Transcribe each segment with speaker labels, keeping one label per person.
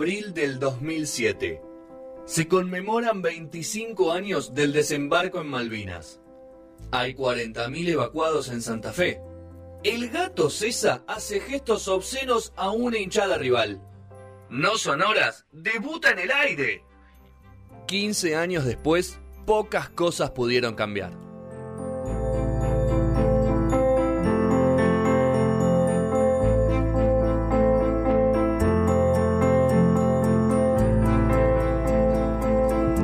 Speaker 1: abril del 2007. Se conmemoran 25 años del desembarco en Malvinas. Hay 40.000 evacuados en Santa Fe. El gato César hace gestos obscenos a una hinchada rival. No Sonoras debuta en el aire. 15 años después, pocas cosas pudieron cambiar.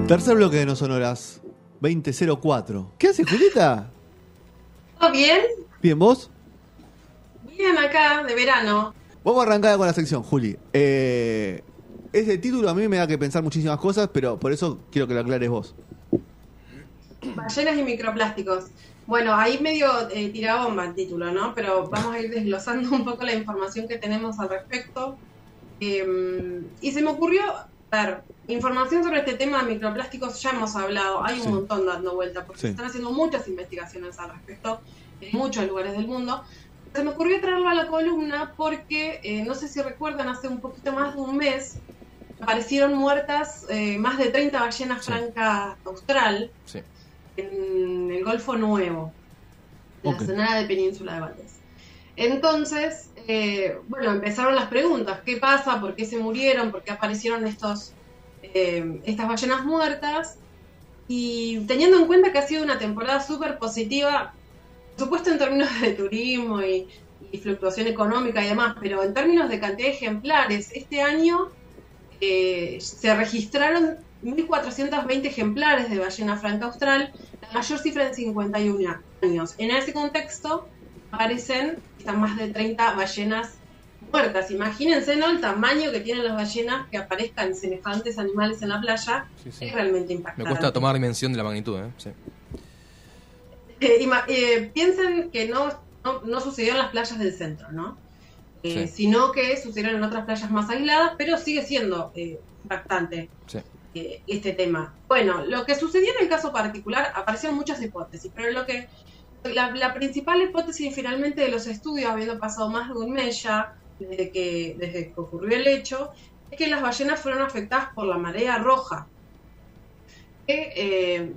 Speaker 2: Tercer bloque de No Sonoras, 2004. ¿Qué hace Julieta?
Speaker 3: ¿Todo bien?
Speaker 2: Bien, ¿vos?
Speaker 3: Bien, acá, de verano.
Speaker 2: Vamos a arrancar con la sección, Juli. Eh, ese título a mí me da que pensar muchísimas cosas, pero por eso quiero que lo aclares vos.
Speaker 3: Ballenas y microplásticos. Bueno, ahí medio eh, bomba el título, ¿no? Pero vamos a ir desglosando un poco la información que tenemos al respecto. Eh, y se me ocurrió, ver, información sobre este tema de microplásticos ya hemos hablado, hay un
Speaker 2: Sí.
Speaker 3: montón dando vuelta, porque
Speaker 2: Sí.
Speaker 3: se están haciendo muchas investigaciones al respecto en muchos lugares del mundo. Se me ocurrió traerlo a la columna porque, eh, no sé si recuerdan, hace un poquito más de un mes aparecieron muertas eh, más de 30 ballenas
Speaker 4: Sí.
Speaker 3: francas austral en el Golfo Nuevo, en la zona de Península de Valdés. Entonces, eh, bueno, empezaron las preguntas, ¿qué pasa? ¿Por qué se murieron? ¿Por qué aparecieron estos, eh, estas ballenas muertas? Y teniendo en cuenta que ha sido una temporada súper positiva, por supuesto en términos de turismo y, fluctuación económica y demás, pero en términos de cantidad de ejemplares, este año eh, se registraron 1.420 ejemplares de ballena franca austral, la mayor cifra en 51 años. En ese contexto aparecen están más de 30 ballenas muertas. Imagínense ¿no? el tamaño que tienen las ballenas que aparezcan semejantes animales en la playa.
Speaker 4: Sí, sí.
Speaker 3: Es realmente
Speaker 4: Me
Speaker 3: impactante.
Speaker 4: cuesta tomar dimensión de la magnitud, ¿eh? Sí.
Speaker 3: Eh, eh, piensen que no, no, no sucedió en las playas del centro, ¿no? Eh. Sino que sucedieron en otras playas más aisladas, pero sigue siendo eh, impactante este tema. Bueno, lo que sucedió en el caso particular, aparecieron muchas hipótesis, pero lo que la, principal hipótesis finalmente de los estudios, habiendo pasado más de un mes ya desde que, desde que ocurrió el hecho, es que las ballenas fueron afectadas por la marea roja. Que, eh,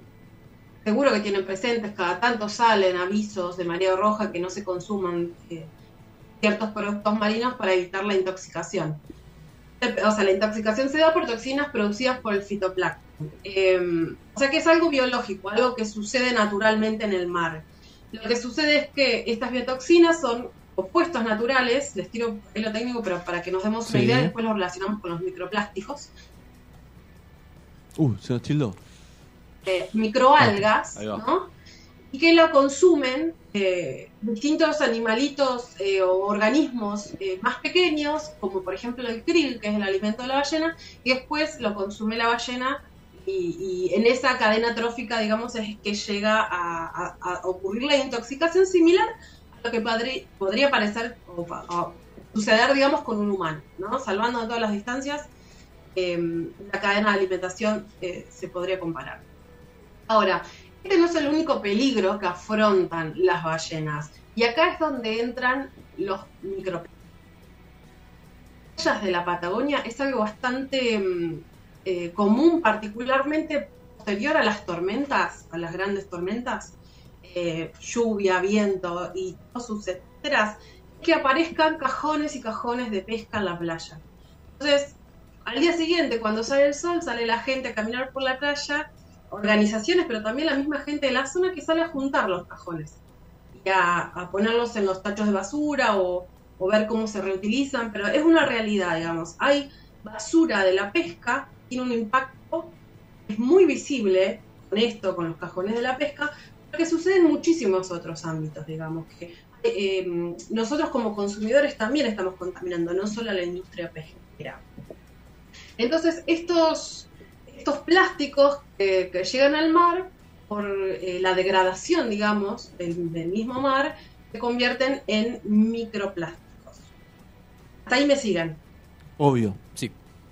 Speaker 3: seguro que tienen presentes, cada tanto salen avisos de marea roja que no se consuman eh, ciertos productos marinos para evitar la intoxicación. O sea, la intoxicación se da por toxinas producidas por el fitoplancton. Eh, o sea que es algo biológico, algo que sucede naturalmente en el mar. Lo que sucede es que estas biotoxinas son compuestos naturales, les tiro ahí lo técnico, pero para que nos demos una idea, después lo relacionamos con los microplásticos,
Speaker 2: Uh, se nos tildó.
Speaker 3: eh, microalgas. ¿no? Y que lo consumen eh, distintos animalitos eh, o organismos eh, más pequeños, como por ejemplo el krill, que es el alimento de la ballena, y después lo consume la ballena y, en esa cadena trófica, digamos, es que llega a, ocurrir la intoxicación similar a lo que podría parecer o, suceder, digamos, con un humano, ¿no? Salvando de todas las distancias, eh, la cadena de alimentación eh, se podría comparar. Ahora, este no es el único peligro que afrontan las ballenas. Y acá es donde entran los playas de la Patagonia es algo bastante mm, eh, común, particularmente posterior a las tormentas, a las grandes tormentas, eh, lluvia, viento y todas sus etcétera, que aparezcan cajones y cajones de pesca en la playa. Entonces, al día siguiente, cuando sale el sol, sale la gente a caminar por la playa organizaciones, pero también la misma gente de la zona que sale a juntar los cajones y a, a ponerlos en los tachos de basura o, o ver cómo se reutilizan, pero es una realidad, digamos. Hay basura de la pesca, tiene un impacto, es muy visible con esto, con los cajones de la pesca, pero que sucede en muchísimos otros ámbitos, digamos, que eh, nosotros como consumidores también estamos contaminando, no solo la industria pesquera. Entonces, estos estos plásticos que, que llegan al mar por eh, la degradación, digamos, del, del mismo mar, se convierten en microplásticos. Hasta ahí me siguen.
Speaker 2: Obvio.
Speaker 4: Sí.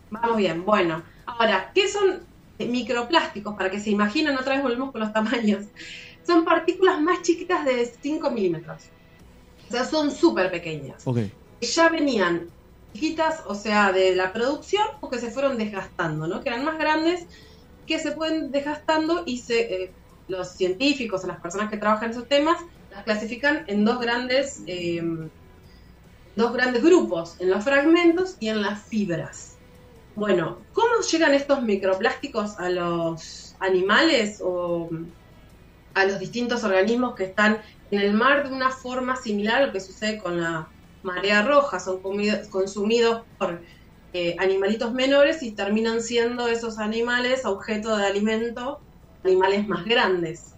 Speaker 3: Vamos bien. Bueno, ahora, ¿qué son microplásticos? Para que se imaginen, otra vez volvemos con los tamaños. Son partículas más chiquitas de 5 milímetros. O sea, son súper pequeñas
Speaker 2: Ok.
Speaker 3: ya venían chiquitas, o sea, de la producción, o que se fueron desgastando, ¿no? Que eran más grandes, que se pueden desgastando y se, eh, los científicos o las personas que trabajan en esos temas las clasifican en dos grandes, eh, dos grandes grupos, en los fragmentos y en las fibras. Bueno, ¿cómo llegan estos microplásticos a los animales o a los distintos organismos que están en el mar de una forma similar a lo que sucede con la marea roja? Son consumidos por eh, animalitos menores y terminan siendo esos animales objeto de alimento animales más grandes.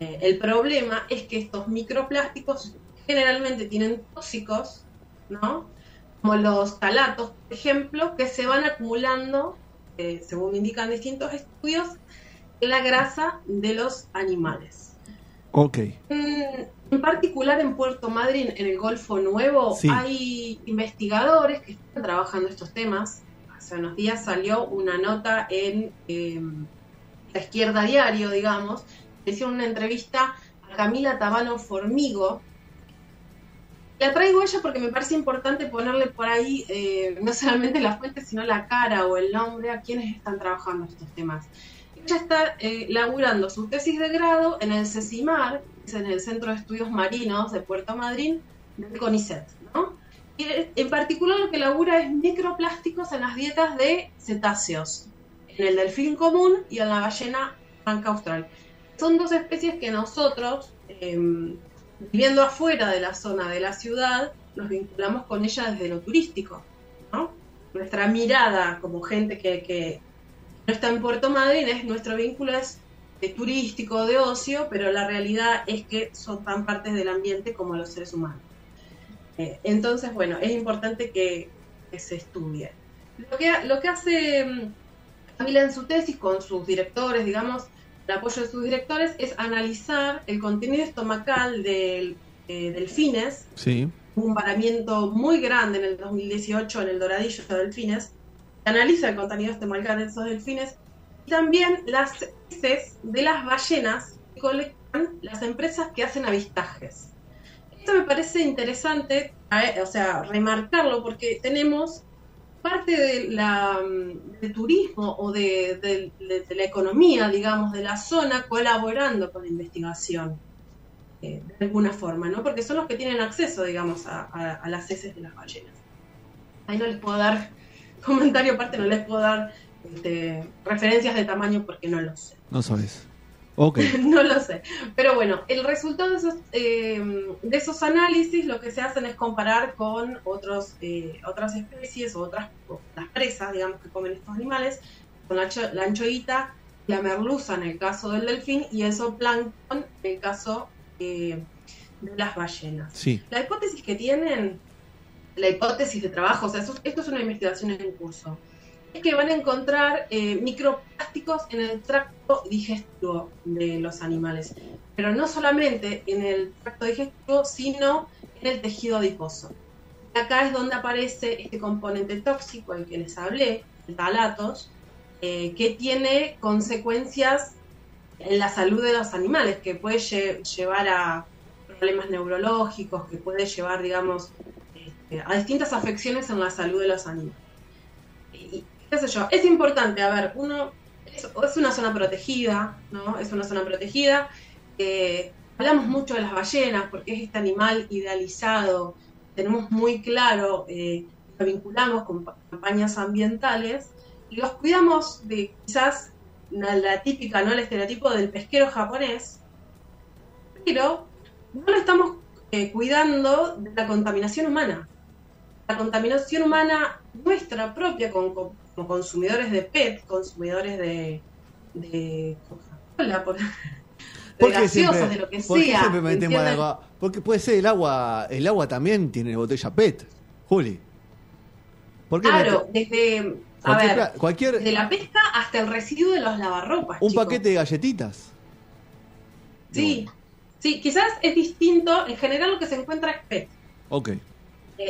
Speaker 3: Eh, el problema es que estos microplásticos generalmente tienen tóxicos, ¿no? Como los talatos, por ejemplo, que se van acumulando, eh, según indican distintos estudios, en la grasa de los animales.
Speaker 2: Ok.
Speaker 3: Mm, En particular en Puerto Madryn, en el Golfo Nuevo,
Speaker 2: Sí.
Speaker 3: hay investigadores que están trabajando estos temas. Hace unos días salió una nota en eh, la izquierda diario, digamos, hicieron una entrevista a Camila Tabano Formigo. La traigo ella porque me parece importante ponerle por ahí eh, no solamente la fuente, sino la cara o el nombre a quienes están trabajando estos temas. Ella está eh, laburando su tesis de grado en el CECIMAR, en el Centro de Estudios Marinos de Puerto Madryn, del CONICET, ¿no? Eh, en particular lo que labura es microplásticos en las dietas de cetáceos, en el delfín común y en la ballena blanca austral. Son dos especies que nosotros, eh, viviendo afuera de la zona de la ciudad, nos vinculamos con ella desde lo turístico, ¿no? Nuestra mirada como gente que, no está en Puerto Madryn, es, nuestro vínculo es turístico, de ocio, pero la realidad es que son tan partes del ambiente como los seres humanos. Eh, entonces, bueno, es importante que, que se estudie. Lo que, lo que hace mm, Camila en su tesis con sus directores, digamos, el apoyo de sus directores, es analizar el contenido estomacal del eh, delfines,
Speaker 2: Sí.
Speaker 3: un varamiento muy grande en el 2018 en el Doradillo de Delfines, analiza el contenido estomacal de esos delfines, y también las heces de las ballenas que colectan las empresas que hacen avistajes. Esto me parece interesante, eh, o sea, remarcarlo, porque tenemos parte de la, mm, del turismo o de, la economía, digamos, de la zona colaborando con la investigación eh, de alguna forma, ¿no? Porque son los que tienen acceso, digamos, a las heces de las ballenas. Ahí no les puedo dar comentario aparte, no les puedo dar este, referencias de tamaño porque no lo sé.
Speaker 2: No sabes.
Speaker 3: No lo sé. Pero bueno, el resultado de esos, eh, de esos análisis lo que se hacen es comparar con otros, eh, otras especies o otras las presas, digamos, que comen estos animales, con la, la anchoita, la merluza en el caso del delfín y el zooplancton en el caso eh, de las ballenas.
Speaker 2: Sí.
Speaker 3: La hipótesis que tienen, la hipótesis de trabajo, o sea, eso- esto es una investigación en curso, es que van a encontrar eh, microplásticos en el tracto digestivo de los animales, pero no solamente en el tracto digestivo, sino en el tejido adiposo. Acá es donde aparece este componente tóxico del que les hablé, el talatos, eh, que tiene consecuencias en la salud de los animales, que puede lle- llevar a problemas neurológicos, que puede llevar, digamos, este, a distintas afecciones en la salud de los animales. Qué yo, es importante, a ver, uno es, una zona protegida, ¿no? Es una zona protegida. eh, hablamos mucho de las ballenas porque es este animal idealizado, tenemos muy claro, eh, lo vinculamos con pa- campañas ambientales y los cuidamos de quizás la, la típica, ¿no? El estereotipo del pesquero japonés, pero no lo estamos eh, cuidando de la contaminación humana. La contaminación humana nuestra propia con- con- como consumidores de PET, consumidores de, de Coca-Cola, por, de
Speaker 2: ¿Por qué
Speaker 3: gaseosas,
Speaker 2: siempre,
Speaker 3: de lo que sea.
Speaker 2: siempre metemos agua? Porque puede ser el agua, el agua también tiene botella PET, Juli. ¿Por qué
Speaker 3: Claro,
Speaker 2: mete-
Speaker 3: desde, a
Speaker 2: cualquier,
Speaker 3: ver,
Speaker 2: cualquier-
Speaker 3: desde la pesca hasta el residuo de los lavarropas.
Speaker 2: un
Speaker 3: chicos.
Speaker 2: paquete de galletitas?
Speaker 3: Sí, sí, quizás es distinto, en general lo que se encuentra es PET.
Speaker 2: Ok.
Speaker 3: Eh,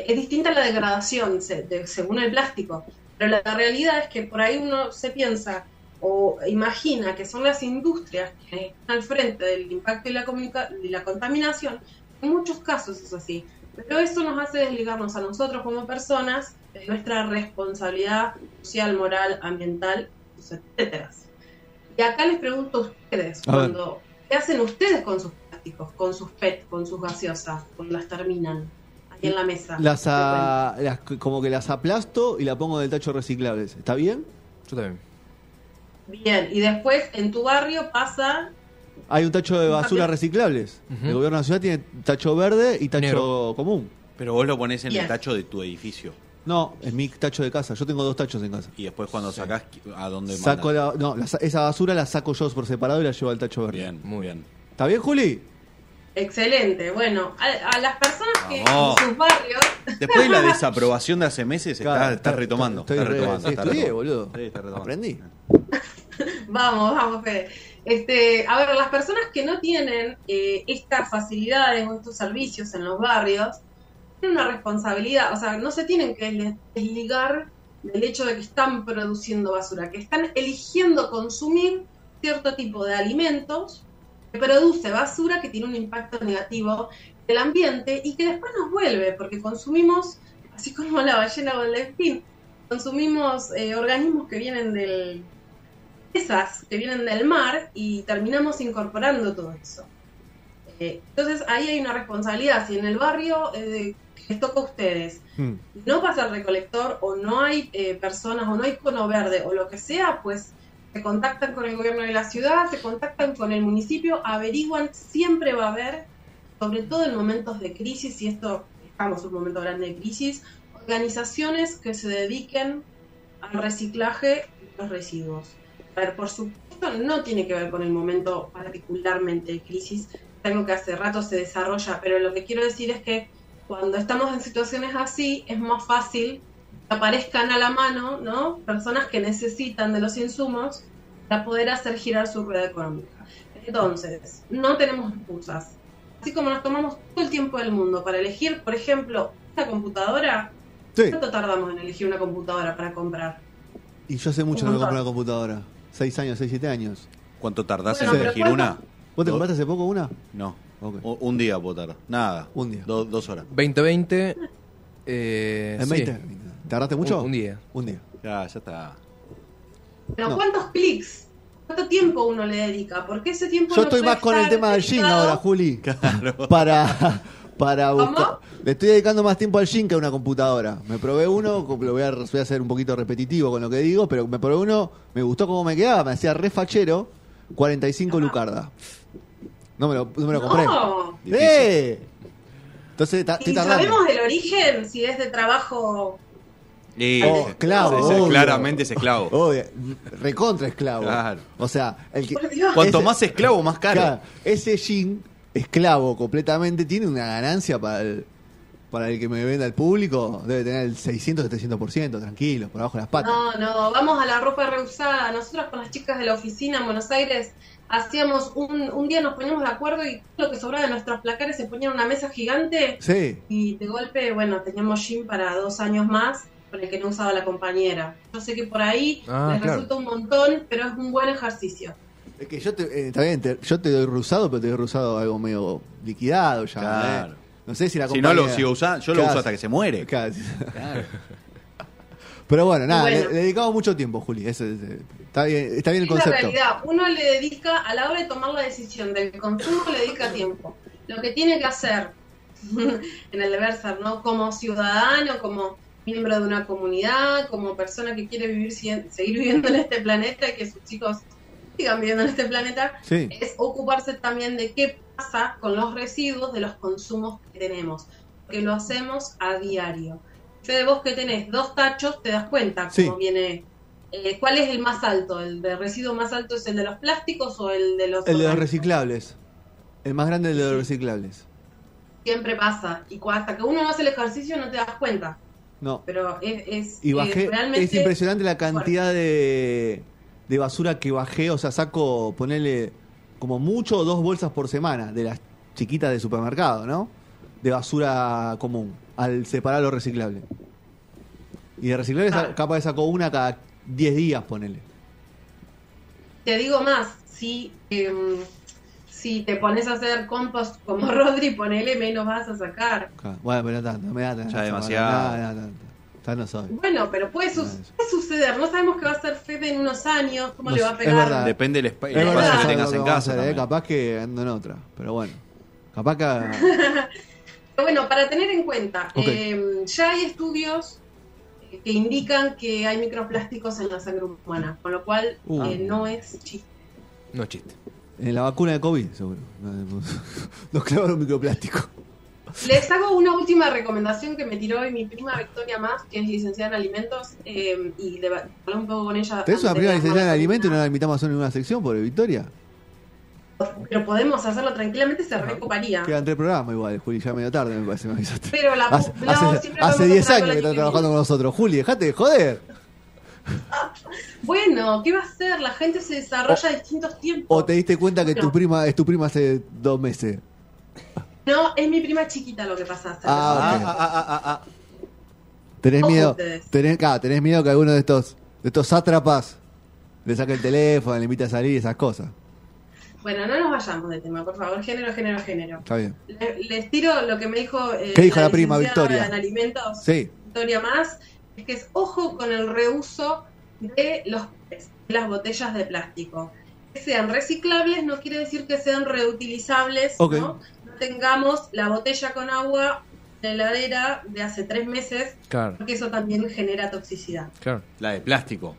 Speaker 3: es distinta la degradación se- de- según el plástico, pero la, la realidad es que por ahí uno se piensa o imagina que son las industrias que están al frente del impacto y la, y la contaminación. En muchos casos es así, Pero eso nos hace desligarnos a nosotros como personas de nuestra responsabilidad social, moral, ambiental, etcétera. Y acá les pregunto a ustedes,
Speaker 2: A
Speaker 3: cuando, ¿qué hacen ustedes con sus plásticos, con sus PET, con sus gaseosas, cuando las terminan en la mesa?
Speaker 2: Las,
Speaker 3: ¿Qué
Speaker 2: a- las- como que las aplasto y la pongo en el tacho reciclables. ¿Está bien?
Speaker 4: Yo también.
Speaker 3: Bien, y después en tu barrio pasa
Speaker 2: Hay un tacho de basura reciclables.
Speaker 4: Ujú.
Speaker 2: El gobierno de la ciudad tiene tacho verde y tacho
Speaker 4: Negro.
Speaker 2: común.
Speaker 5: Pero vos lo pones en el tacho de tu edificio.
Speaker 2: No, es mi tacho de casa. Yo tengo dos tachos en casa.
Speaker 5: Y después cuando sacás, ¿a dónde
Speaker 2: Saco la, no, la sa- esa basura la saco yo por separado y la llevo al tacho verde.
Speaker 5: Bien, muy bien.
Speaker 2: ¿Está bien, Juli?
Speaker 3: Excelente. Bueno, a, a las personas que
Speaker 5: Vamos.
Speaker 3: en sus barrios
Speaker 5: Después de la desaprobación de hace meses, está,
Speaker 2: Claro,
Speaker 5: está retomando.
Speaker 2: Estoy,
Speaker 5: está
Speaker 2: re-
Speaker 5: retomando.
Speaker 2: sí,
Speaker 5: está
Speaker 2: estudié,
Speaker 5: retomando.
Speaker 2: boludo.
Speaker 5: Sí, está retomando.
Speaker 2: Aprendí.
Speaker 3: Vamos, vamos, Fede. Este, a ver, las personas que no tienen eh, estas facilidades o estos servicios en los barrios tienen una responsabilidad, o sea, no se tienen que des- desligar del hecho de que están produciendo basura, que están eligiendo consumir cierto tipo de alimentos que produce basura que tiene un impacto negativo en el ambiente y que después nos vuelve, porque consumimos, así como la ballena o el delfín, consumimos eh, organismos que vienen del, esas que vienen del mar y terminamos incorporando todo eso. Eh, entonces ahí hay una responsabilidad. Si en el barrio eh, que les toca a ustedes
Speaker 2: Mm.
Speaker 3: no pasa el recolector o no hay eh, personas o no hay cono verde o lo que sea, pues se contactan con el gobierno de la ciudad, se contactan con el municipio, averiguan, siempre va a haber, sobre todo en momentos de crisis, y esto estamos en un momento grande de crisis, organizaciones que se dediquen al reciclaje de los residuos. A ver, por supuesto, no tiene que ver con el momento particularmente de crisis, es algo que hace rato se desarrolla, pero lo que quiero decir es que cuando estamos en situaciones así, es más fácil aparezcan a la mano, ¿no? Personas que necesitan de los insumos para poder hacer girar su rueda económica. Entonces, no tenemos excusas. Así como nos tomamos todo el tiempo del mundo para elegir, por ejemplo, esta computadora,
Speaker 2: Sí.
Speaker 3: ¿cuánto tardamos en elegir una computadora para comprar?
Speaker 2: Y yo hace mucho
Speaker 3: Un
Speaker 2: no compro una computadora. Seis años, seis, siete años.
Speaker 5: ¿Cuánto tardás
Speaker 3: Bueno,
Speaker 5: en elegir una?
Speaker 2: ¿Vos te compraste hace poco una?
Speaker 5: No. Un día puedo tardar. Nada.
Speaker 2: Un día.
Speaker 5: Do- dos horas.
Speaker 4: 2020. Eh,
Speaker 2: ¿En
Speaker 4: sí.
Speaker 2: 20? ¿Tardaste mucho?
Speaker 4: Un, un día.
Speaker 2: Un día.
Speaker 5: Ya, ya está.
Speaker 3: Pero
Speaker 2: No.
Speaker 3: ¿cuántos clics? ¿Cuánto tiempo uno le dedica? Porque ese tiempo
Speaker 2: Yo
Speaker 3: no
Speaker 2: estoy más con el tema del
Speaker 3: dedicado-
Speaker 2: ahora, Juli. Para, para
Speaker 3: ¿Cómo?
Speaker 2: buscar. Le estoy dedicando más tiempo al gym que a una computadora. Me probé uno, lo voy a, voy a hacer un poquito repetitivo con lo que digo, pero me probé uno, me gustó cómo me quedaba, me hacía re fachero, 45 lucarda. No me lo, no me lo compré.
Speaker 3: No.
Speaker 2: ¡Eh! Entonces,
Speaker 3: ¿Y sabemos el origen? Si es de trabajo...
Speaker 5: Y-
Speaker 2: Oh,
Speaker 5: Sí, sí,
Speaker 2: obvio.
Speaker 5: claramente es esclavo.
Speaker 2: Obvio, recontra esclavo.
Speaker 5: Claro.
Speaker 2: O sea, el que.
Speaker 5: Cuanto
Speaker 2: ese-
Speaker 5: más esclavo, más caro.
Speaker 2: Claro, ese jean esclavo completamente tiene una ganancia para el, para el que me venda al público. Debe tener el 600-700%, tranquilo, por abajo de las patas.
Speaker 3: No, no, vamos a la ropa reusada. Nosotros con las chicas de la oficina en Buenos Aires hacíamos un, un día nos poníamos de acuerdo y lo que sobraba de nuestros placares se ponía en una mesa gigante
Speaker 2: Sí,
Speaker 3: y de golpe, bueno, teníamos gym para dos años más con el que no usaba la compañera. Yo sé que por ahí
Speaker 4: Ah,
Speaker 3: les
Speaker 4: claro.
Speaker 3: resulta un montón, pero es un buen ejercicio.
Speaker 2: es que yo te, eh, está bien, te- yo te doy rusado, pero te doy rusado algo medio liquidado ya.
Speaker 5: Claro.
Speaker 2: ¿eh? No sé si la
Speaker 5: Si no lo sigo usando, yo lo uso hasta que se muere.
Speaker 2: Claro.
Speaker 5: Claro.
Speaker 2: Pero bueno, nada,
Speaker 3: Bueno.
Speaker 2: Le, le dedicamos mucho tiempo, Juli. es, eh, está, bien, está bien el
Speaker 3: Es la
Speaker 2: concepto.
Speaker 3: realidad. Uno le dedica, a la hora de tomar la decisión del consumo, le dedica tiempo. Lo que tiene que hacer en el deber ser, ¿no? Como ciudadano, como miembro de una comunidad, como persona que quiere vivir seguir viviendo en este planeta y que sus chicos sigan viviendo en este planeta,
Speaker 2: Sí.
Speaker 3: es ocuparse también de qué pasa con los residuos de los consumos que tenemos, que lo hacemos a diario. Fede, vos que tenés dos tachos, te das cuenta
Speaker 2: Sí.
Speaker 3: cómo viene, eh, cuál es el más alto, el de residuo más alto es el de los plásticos o el de los
Speaker 2: El de los reciclables. El más grande es el de los reciclables.
Speaker 3: Siempre pasa, y hasta que uno no hace el ejercicio no te das cuenta,
Speaker 2: No.
Speaker 3: pero es, es,
Speaker 2: Y
Speaker 3: eh,
Speaker 2: bajé,
Speaker 3: realmente...
Speaker 2: es impresionante la cantidad de, de basura que bajé, o sea, saco, ponerle como mucho dos bolsas por semana de las chiquitas de supermercado, ¿no? De basura común, al separar lo reciclable. Y de reciclable
Speaker 3: Claro.
Speaker 2: capaz de saco una cada 10 días, ponele.
Speaker 3: Te digo más, si, em, si te pones a hacer compost como Rodri, ponele, menos vas a sacar.
Speaker 2: Bueno, pero no tanto, no me da tanto.
Speaker 5: Ya demasiado.
Speaker 2: No, no, tanto. Ya no soy.
Speaker 3: Bueno, pero puede, suceder. No sabemos qué va a ser Fede en unos años, cómo
Speaker 2: No
Speaker 3: le va a
Speaker 2: es
Speaker 3: pegar.
Speaker 2: verdad.
Speaker 5: Depende del espa- el
Speaker 2: Es
Speaker 5: espacio
Speaker 2: verdad,
Speaker 5: que tengas en
Speaker 2: vamos
Speaker 5: casa.
Speaker 2: hacer, ¿eh? Capaz que ando en otra. Pero bueno. Capaz que.
Speaker 3: Pero bueno, para tener en cuenta, eh, ya hay estudios que indican que hay microplásticos en la sangre humana, con lo cual
Speaker 2: Uh.
Speaker 3: eh, no es chiste.
Speaker 4: No es chiste.
Speaker 2: En la vacuna de COVID, seguro. Nos clavaron microplástico.
Speaker 3: Les hago una última recomendación que me tiró hoy mi prima Victoria Más, que es licenciada en alimentos, eh, y de un poco con ella.
Speaker 2: ¿Tenés una
Speaker 3: de
Speaker 2: licenciada en alimentos y no la invitamos a hacer ninguna sección por Victoria?
Speaker 3: Pero podemos hacerlo tranquilamente, se recoparía.
Speaker 2: Quedan tres programas igual, Juli, ya medio tarde me parece, me avisaste.
Speaker 3: Pero la
Speaker 2: Hace,
Speaker 3: no,
Speaker 2: hace, hace
Speaker 3: podemos
Speaker 2: 10
Speaker 3: hacer
Speaker 2: años que está trabajando con nosotros. Juli, dejate de joder.
Speaker 3: Bueno, ¿qué va a hacer? La gente se desarrolla a distintos tiempos.
Speaker 2: ¿O te diste cuenta que tu prima es tu prima hace dos meses?
Speaker 3: No, es mi prima chiquita lo que pasa.
Speaker 2: Ah,
Speaker 5: Ah,
Speaker 2: ok.
Speaker 5: ah, ah, ah, ah.
Speaker 2: ¿Tenés
Speaker 3: Ojo
Speaker 2: miedo? Tenés, miedo que alguno de estos, de estos sátrapas le saque el teléfono, le invite a salir, esas cosas.
Speaker 3: Bueno, no nos vayamos de tema, por favor. Género, género, género.
Speaker 2: Está bien.
Speaker 3: Le- Les tiro lo que me dijo. eh,
Speaker 2: ¿Qué dijo la prima Victoria?
Speaker 3: En alimentos,
Speaker 2: Sí.
Speaker 3: Victoria Más, es que es ojo con el reuso de los de las botellas de plástico. Que sean reciclables no quiere decir que sean reutilizables. ¿no? No tengamos la botella con agua en la heladera de hace tres meses,
Speaker 4: Claro,
Speaker 3: porque eso también genera toxicidad.
Speaker 4: claro.
Speaker 5: La de plástico.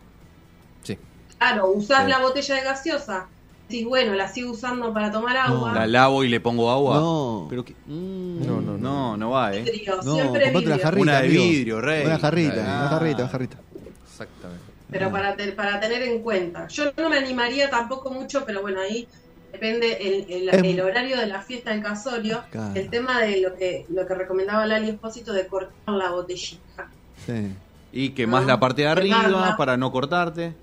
Speaker 4: Sí.
Speaker 3: Claro, usás
Speaker 5: Sí.
Speaker 3: la botella de gaseosa. Sí, bueno, la sigo usando para tomar agua.
Speaker 5: La lavo y le pongo agua.
Speaker 2: No.
Speaker 5: Pero que- mm,
Speaker 4: No, no, no.
Speaker 5: no, no va, ¿eh?
Speaker 3: Vidrio,
Speaker 2: No,
Speaker 3: siempre
Speaker 2: comprate una
Speaker 3: vidrio.
Speaker 2: jarrita.
Speaker 5: Una de
Speaker 2: amigo.
Speaker 5: vidrio, rey.
Speaker 2: Una jarrita,
Speaker 5: Ah.
Speaker 2: una jarrita, una jarrita.
Speaker 4: Exactamente.
Speaker 3: Pero para, te- para tener en cuenta. Yo no me animaría tampoco mucho, pero bueno, ahí depende el, el-
Speaker 2: Em.
Speaker 3: el horario de la fiesta del casorio.
Speaker 2: Claro.
Speaker 3: El tema de lo que lo que recomendaba Lali Espósito de cortar la botellita.
Speaker 2: Sí.
Speaker 5: Y que más
Speaker 3: Ah,
Speaker 5: la parte de arriba
Speaker 3: quemarla.
Speaker 5: para no cortarte.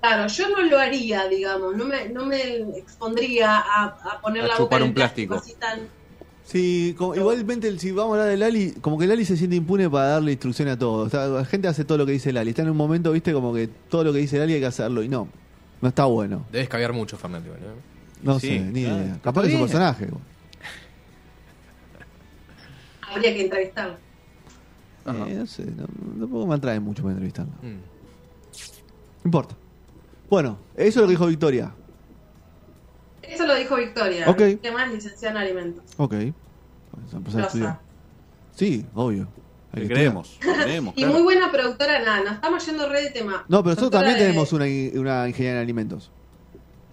Speaker 3: Claro, yo no lo haría, digamos, no me, no me expondría a, a poner
Speaker 5: A
Speaker 3: la boca
Speaker 5: chupar
Speaker 3: en
Speaker 5: un
Speaker 3: plástico,
Speaker 5: plástico.
Speaker 3: así tan...
Speaker 2: Sí, como- igualmente si vamos a hablar de Lali, como que Lali se siente impune para darle instrucción a todos. O sea, la gente hace todo lo que dice Lali. Está en un momento, viste, como que todo lo que dice Lali hay que hacerlo y no. No está bueno.
Speaker 4: Debes caviar mucho, Fernando. igual, ¿no?
Speaker 2: No
Speaker 5: Sí,
Speaker 2: sé, ni
Speaker 5: claro.
Speaker 2: idea. Capaz que es un personaje.
Speaker 3: Habría que entrevistarlo.
Speaker 2: Eh, no sé, no, tampoco me atrae mucho para entrevistarlo. No
Speaker 4: Mm.
Speaker 2: importa. Bueno, eso es lo que dijo Victoria.
Speaker 3: Eso lo dijo Victoria.
Speaker 2: Ok.
Speaker 3: ¿Qué más licenciada en alimentos?
Speaker 2: Ok. Vamos a empezar a
Speaker 3: Rosa.
Speaker 2: estudiar. Sí, obvio.
Speaker 5: Le
Speaker 2: que
Speaker 5: creemos. creemos,
Speaker 3: Y
Speaker 5: claro.
Speaker 3: muy buena productora, nada, nos estamos yendo re de tema.
Speaker 2: No, pero nosotros también
Speaker 3: de-
Speaker 2: tenemos una, in- una ingeniera en alimentos.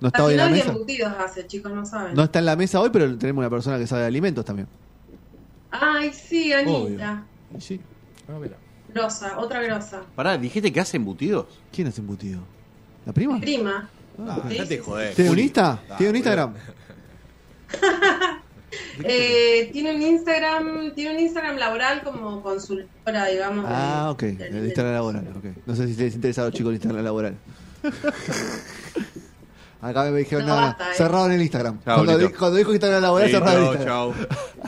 Speaker 2: No está hoy en la mesa.
Speaker 3: embutidos hace, chicos, no saben.
Speaker 2: No está en la mesa hoy, pero tenemos una persona que sabe de alimentos también.
Speaker 3: Ay, sí, Anita.
Speaker 2: Sí.
Speaker 4: Ah, mira.
Speaker 3: Grosa, otra grosa.
Speaker 5: Pará, dijiste que hace embutidos.
Speaker 2: ¿Quién es embutido? ¿La prima?
Speaker 3: Mi prima.
Speaker 2: Ah,
Speaker 3: Sí,
Speaker 5: joder.
Speaker 2: ¿Tiene un. Insta?
Speaker 5: Ah,
Speaker 2: ¿Tiene un. Instagram?
Speaker 3: Eh, tiene un Instagram, tiene un Instagram laboral como consultora, digamos. de-
Speaker 2: Ah, ok.
Speaker 3: de
Speaker 2: El. Instagram laboral. No sé si les interesa a los chicos el Instagram laboral. Acá me dijeron,
Speaker 3: No,
Speaker 2: nada,
Speaker 3: basta, eh.
Speaker 2: cerrado en el Instagram. Cuando, dijo Instagram laboral,
Speaker 5: Listo,
Speaker 2: cerrado en el Instagram.
Speaker 5: chao.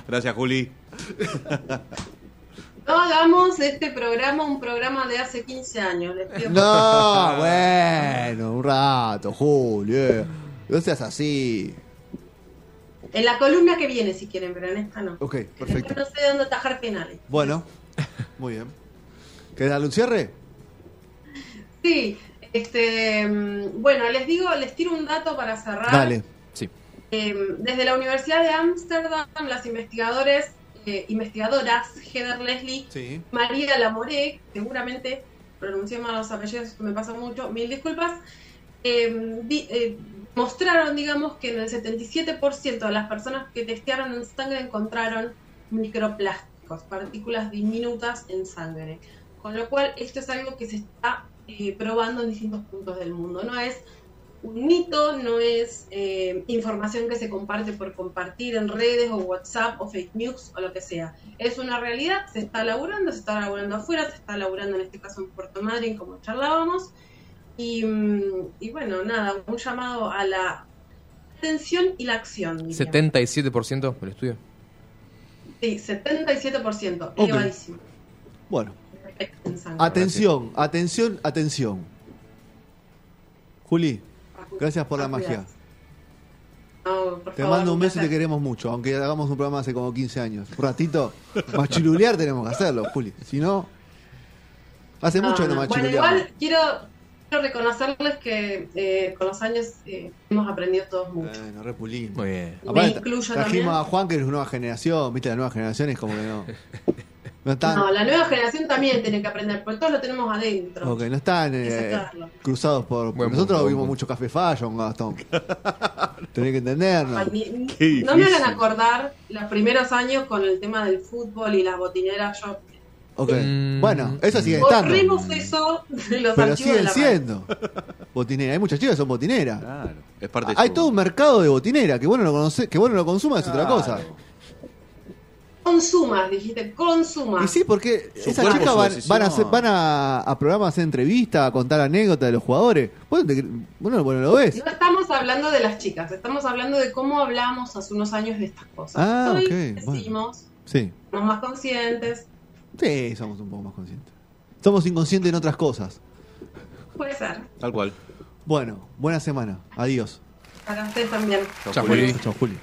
Speaker 5: Gracias, Juli.
Speaker 3: No hagamos de este programa un programa de hace 15 años. Les pido
Speaker 2: No, bueno, un rato, Julio. No seas así.
Speaker 3: En la columna que viene, si quieren, pero en esta no.
Speaker 2: Ok,
Speaker 3: Después
Speaker 2: perfecto.
Speaker 3: no sé dónde atajar penales.
Speaker 2: Bueno, muy bien. ¿Querés darle un cierre?
Speaker 3: Sí, este, mm, bueno, les digo, les tiro un dato para cerrar.
Speaker 2: Dale.
Speaker 4: Sí.
Speaker 3: Eh, desde la Universidad de Ámsterdam, las investigadores, eh, investigadoras Heather Leslie,
Speaker 2: Sí.
Speaker 3: María Lamoré, seguramente pronuncié mal los apellidos, me pasa mucho, mil disculpas, eh, di- eh, mostraron, digamos, que en el 77% de las personas que testearon en sangre encontraron microplásticos, partículas diminutas en sangre. Con lo cual, esto es algo que se está eh, probando en distintos puntos del mundo. No es un mito, no es eh, información que se comparte por compartir en redes o WhatsApp o fake news o lo que sea. Es una realidad, se está laburando, se está laburando afuera, se está laburando en este caso en Puerto Madryn, como charlábamos. Y, mm, y bueno, nada, un llamado a la atención y la acción. diría.
Speaker 4: 77% del estudio.
Speaker 3: Sí, 77%,
Speaker 2: Ok.
Speaker 3: elevadísimo.
Speaker 2: Bueno, atención, atención, atención. Juli, gracias por la magia.
Speaker 3: cuidarse. No, por
Speaker 2: Te
Speaker 3: favor,
Speaker 2: mando un beso y te queremos mucho, aunque hagamos un programa hace como 15 años. Un ratito, machilulear tenemos que hacerlo, Juli. Si no, hace
Speaker 3: No,
Speaker 2: mucho que no
Speaker 3: no. Bueno,
Speaker 2: machiluleamos.
Speaker 3: igual quiero, quiero reconocerles que eh, con los años eh, hemos aprendido todos mucho.
Speaker 2: Bueno, repulimos.
Speaker 4: Muy bien.
Speaker 3: Me
Speaker 2: Aparte,
Speaker 3: incluyo
Speaker 2: trajimos
Speaker 3: también.
Speaker 2: a Juan, que es una nueva generación, viste, la nueva generación es como que no. No están,
Speaker 3: No, la nueva generación también tiene que aprender, porque todos lo tenemos adentro.
Speaker 2: ok, no están
Speaker 3: Hay que
Speaker 2: eh, cruzados por. Nosotros vimos mucho café fallo, Gastón. Tenés que entendernos.
Speaker 3: No me hagan acordar los primeros años con el tema del fútbol y las botineras. Yo
Speaker 2: Ok,
Speaker 4: Mm.
Speaker 2: bueno, eso sigue estando.
Speaker 3: borremos eso de los
Speaker 2: Pero
Speaker 3: de
Speaker 2: siguen
Speaker 3: la
Speaker 2: siendo. Botinera. Hay muchas chicas que son botineras.
Speaker 5: Claro. Es parte
Speaker 2: Hay todo un mercado de botinera. Que bueno lo conoce, que bueno lo consuma es otra
Speaker 5: Claro.
Speaker 2: cosa.
Speaker 3: Consumas, dijiste, consumas.
Speaker 2: Y sí, porque
Speaker 5: Su
Speaker 2: esas
Speaker 5: cuerpo,
Speaker 2: chicas
Speaker 5: su
Speaker 2: van,
Speaker 5: decisión.
Speaker 2: van a hacer- van a, a programas a hacer entrevistas, a contar anécdotas de los jugadores. Vos, te- bueno, bueno, lo ves.
Speaker 3: No estamos hablando de las chicas, estamos hablando de cómo hablamos hace unos años de estas cosas.
Speaker 2: Ah,
Speaker 3: Hoy
Speaker 2: ok, bueno.
Speaker 3: decimos,
Speaker 2: Sí.
Speaker 3: somos más conscientes,
Speaker 2: Sí, somos un poco más conscientes. Somos inconscientes en otras cosas.
Speaker 3: puede ser.
Speaker 5: Tal cual.
Speaker 2: Bueno, buena semana. Adiós.
Speaker 3: Para ustedes también.
Speaker 4: Chao, Juli.
Speaker 2: Chao, Juli.